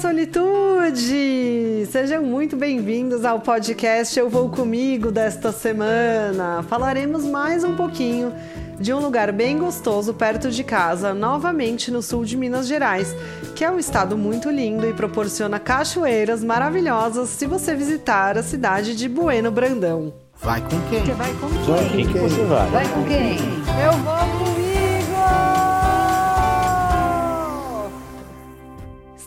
solitude! Sejam muito bem-vindos ao podcast Eu Vou Comigo desta semana. Falaremos mais um pouquinho de um lugar bem gostoso perto de casa, novamente no sul de Minas Gerais, que é um estado muito lindo e proporciona cachoeiras maravilhosas se você visitar a cidade de Bueno Brandão. Vai com quem? Você vai com quem? Vai com quem? Você vai? Vai com quem? Eu vou comigo!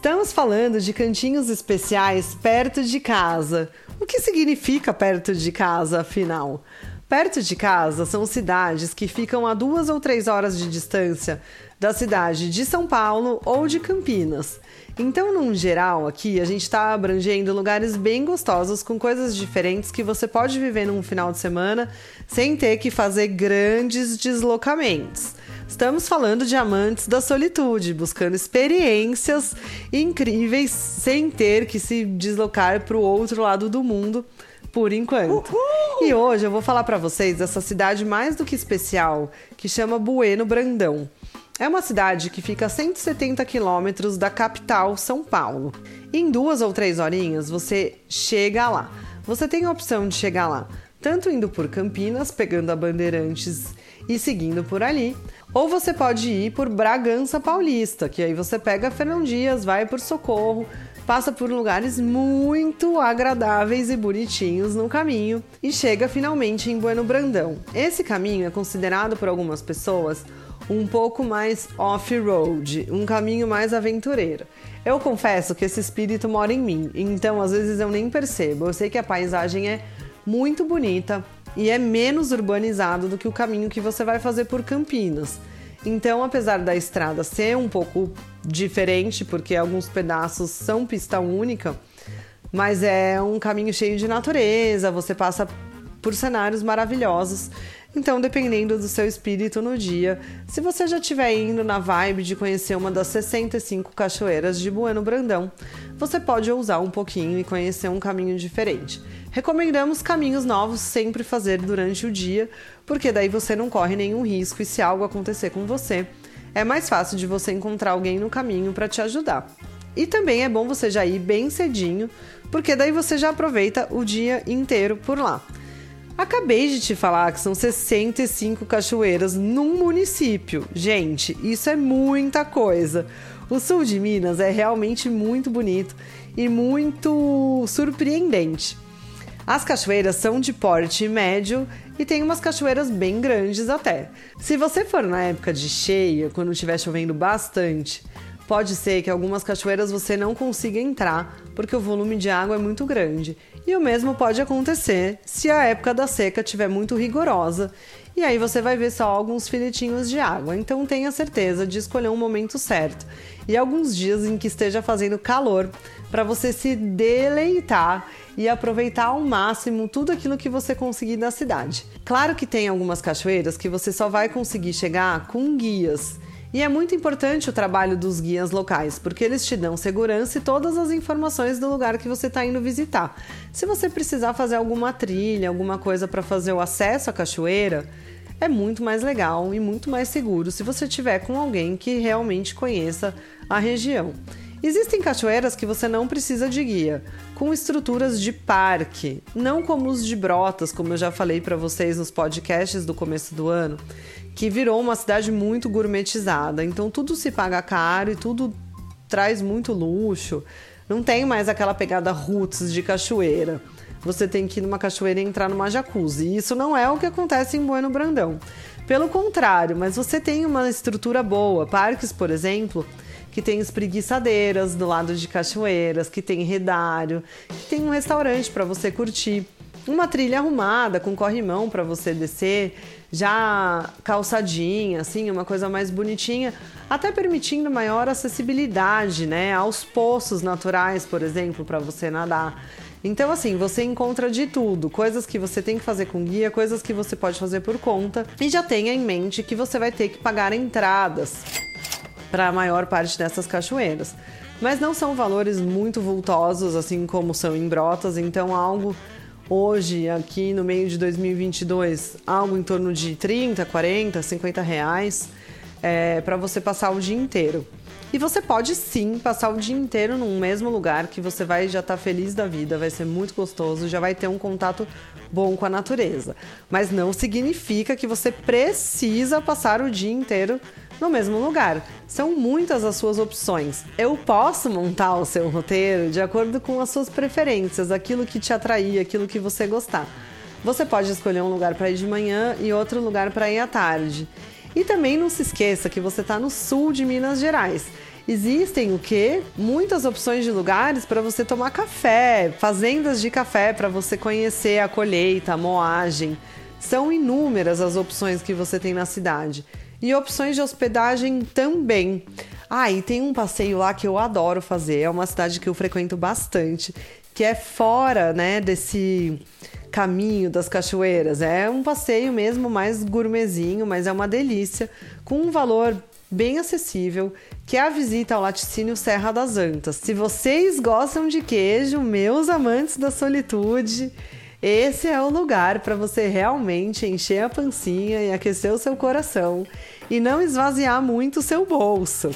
Estamos falando de cantinhos especiais perto de casa. O que significa perto de casa, afinal? Perto de casa são cidades que ficam a duas ou três horas de distância da cidade de São Paulo ou de Campinas. Então, num geral, aqui a gente está abrangendo lugares bem gostosos com coisas diferentes que você pode viver num final de semana sem ter que fazer grandes deslocamentos. Estamos falando de amantes da solitude, buscando experiências incríveis sem ter que se deslocar para o outro lado do mundo por enquanto. Uhul! E hoje eu vou falar para vocês dessa cidade mais do que especial, que chama Bueno Brandão. É uma cidade que fica a 170 quilômetros da capital, São Paulo. Em duas ou três horinhas você chega lá. Você tem a opção de chegar lá tanto indo por Campinas, pegando a Bandeirantes e seguindo por ali, ou você pode ir por Bragança Paulista, que aí você pega Fernão Dias, vai por Socorro, passa por lugares muito agradáveis e bonitinhos no caminho e chega finalmente em Bueno Brandão. Esse caminho é considerado por algumas pessoas um pouco mais off-road, um caminho mais aventureiro. Eu confesso que esse espírito mora em mim, então às vezes eu nem percebo. Eu sei que a paisagem é muito bonita e é menos urbanizado do que o caminho que você vai fazer por Campinas. Então, apesar da estrada ser um pouco diferente, porque alguns pedaços são pista única, mas é um caminho cheio de natureza, você passa por cenários maravilhosos. Então, dependendo do seu espírito no dia, se você já estiver indo na vibe de conhecer uma das 65 cachoeiras de Bueno Brandão, você pode ousar um pouquinho e conhecer um caminho diferente. Recomendamos caminhos novos sempre fazer durante o dia, porque daí você não corre nenhum risco e se algo acontecer com você, é mais fácil de você encontrar alguém no caminho para te ajudar. E também é bom você já ir bem cedinho, porque daí você já aproveita o dia inteiro por lá. Acabei de te falar que são 65 cachoeiras num município. Gente, isso é muita coisa. O sul de Minas é realmente muito bonito e muito surpreendente. As cachoeiras são de porte médio e tem umas cachoeiras bem grandes até. Se você for na época de cheia, quando estiver chovendo bastante, pode ser que algumas cachoeiras você não consiga entrar porque o volume de água é muito grande. E o mesmo pode acontecer se a época da seca estiver muito rigorosa e aí você vai ver só alguns filetinhos de água. Então tenha certeza de escolher um momento certo e alguns dias em que esteja fazendo calor para você se deleitar e aproveitar ao máximo tudo aquilo que você conseguir da cidade. Claro que tem algumas cachoeiras que você só vai conseguir chegar com guias. E é muito importante o trabalho dos guias locais, porque eles te dão segurança e todas as informações do lugar que você está indo visitar. Se você precisar fazer alguma trilha, alguma coisa para fazer o acesso à cachoeira, é muito mais legal e muito mais seguro se você tiver com alguém que realmente conheça a região. Existem cachoeiras que você não precisa de guia, com estruturas de parque, não como os de Brotas, como eu já falei para vocês nos podcasts do começo do ano, que virou uma cidade muito gourmetizada. Então tudo se paga caro e tudo traz muito luxo. Não tem mais aquela pegada roots de cachoeira. Você tem que ir numa cachoeira e entrar numa jacuzzi. E isso não é o que acontece em Bueno Brandão. Pelo contrário, mas você tem uma estrutura boa. Parques, por exemplo, que tem espreguiçadeiras do lado de cachoeiras, que tem redário, que tem um restaurante para você curtir, uma trilha arrumada com corrimão para você descer, já calçadinha, assim, uma coisa mais bonitinha, até permitindo maior acessibilidade, né, aos poços naturais, por exemplo, para você nadar. Então, assim, você encontra de tudo, coisas que você tem que fazer com guia, coisas que você pode fazer por conta, e já tenha em mente que você vai ter que pagar entradas para a maior parte dessas cachoeiras. Mas não são valores muito vultosos, assim como são em Brotas, então algo hoje, aqui no meio de 2022, algo em torno de 30, 40, 50 reais é, para você passar o dia inteiro. E você pode sim passar o dia inteiro num mesmo lugar que você vai já estar tá feliz da vida, vai ser muito gostoso, já vai ter um contato bom com a natureza. Mas não significa que você precisa passar o dia inteiro no mesmo lugar. São muitas as suas opções. Eu posso montar o seu roteiro de acordo com as suas preferências, aquilo que te atrair, aquilo que você gostar. Você pode escolher um lugar para ir de manhã e outro lugar para ir à tarde. E também não se esqueça que você está no sul de Minas Gerais. Existem o que? Muitas opções de lugares para você tomar café, fazendas de café para você conhecer a colheita, a moagem. São inúmeras as opções que você tem na cidade. E opções de hospedagem também. Ah, e tem um passeio lá que eu adoro fazer, é uma cidade que eu frequento bastante, que é fora, né, desse caminho das cachoeiras. É um passeio mesmo mais gourmetzinho, mas é uma delícia, com um valor bem acessível, que é a visita ao laticínio Serra das Antas. Se vocês gostam de queijo, meus amantes da solitude, esse é o lugar para você realmente encher a pancinha e aquecer o seu coração e não esvaziar muito o seu bolso.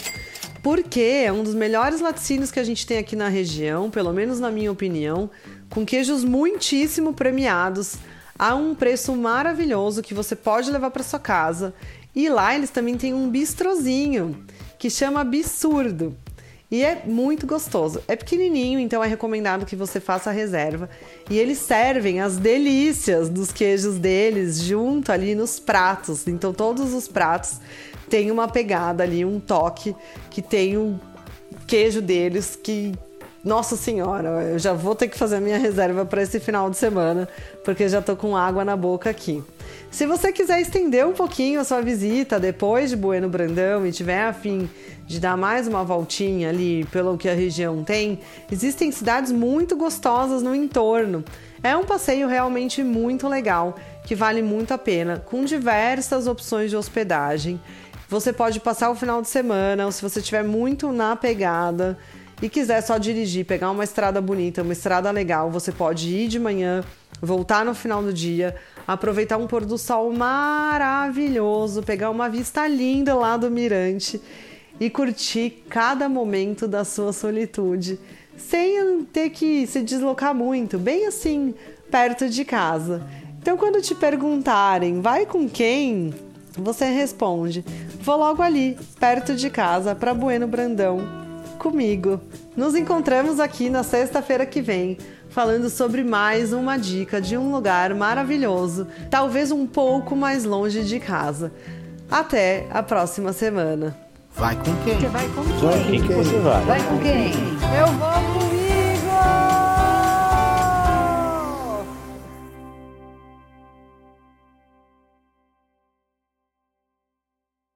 Porque é um dos melhores laticínios que a gente tem aqui na região, pelo menos na minha opinião, com queijos muitíssimo premiados, a um preço maravilhoso que você pode levar para sua casa e lá eles também têm um bistrozinho que chama Bissurdo. E é muito gostoso. É pequenininho, então é recomendado que você faça a reserva. E eles servem as delícias dos queijos deles junto ali nos pratos. Então todos os pratos têm uma pegada ali, um toque que tem um queijo deles que nossa senhora, eu já vou ter que fazer a minha reserva para esse final de semana, porque já tô com água na boca aqui. Se você quiser estender um pouquinho a sua visita depois de Bueno Brandão e tiver a fim de dar mais uma voltinha ali pelo que a região tem, existem cidades muito gostosas no entorno. É um passeio realmente muito legal, que vale muito a pena, com diversas opções de hospedagem. Você pode passar o final de semana, ou se você estiver muito na pegada e quiser só dirigir, pegar uma estrada bonita, uma estrada legal, você pode ir de manhã, voltar no final do dia, aproveitar um pôr do sol maravilhoso, pegar uma vista linda lá do mirante e curtir cada momento da sua solitude, sem ter que se deslocar muito, bem assim, perto de casa. Então, quando te perguntarem, vai com quem? Você responde: vou logo ali, perto de casa, para Bueno Brandão comigo. Nos encontramos aqui na sexta-feira que vem, falando sobre mais uma dica de um lugar maravilhoso, talvez um pouco mais longe de casa. Até a próxima semana. Vai com quem? Você vai com quem? Vai com quem? Vai com quem? Eu vou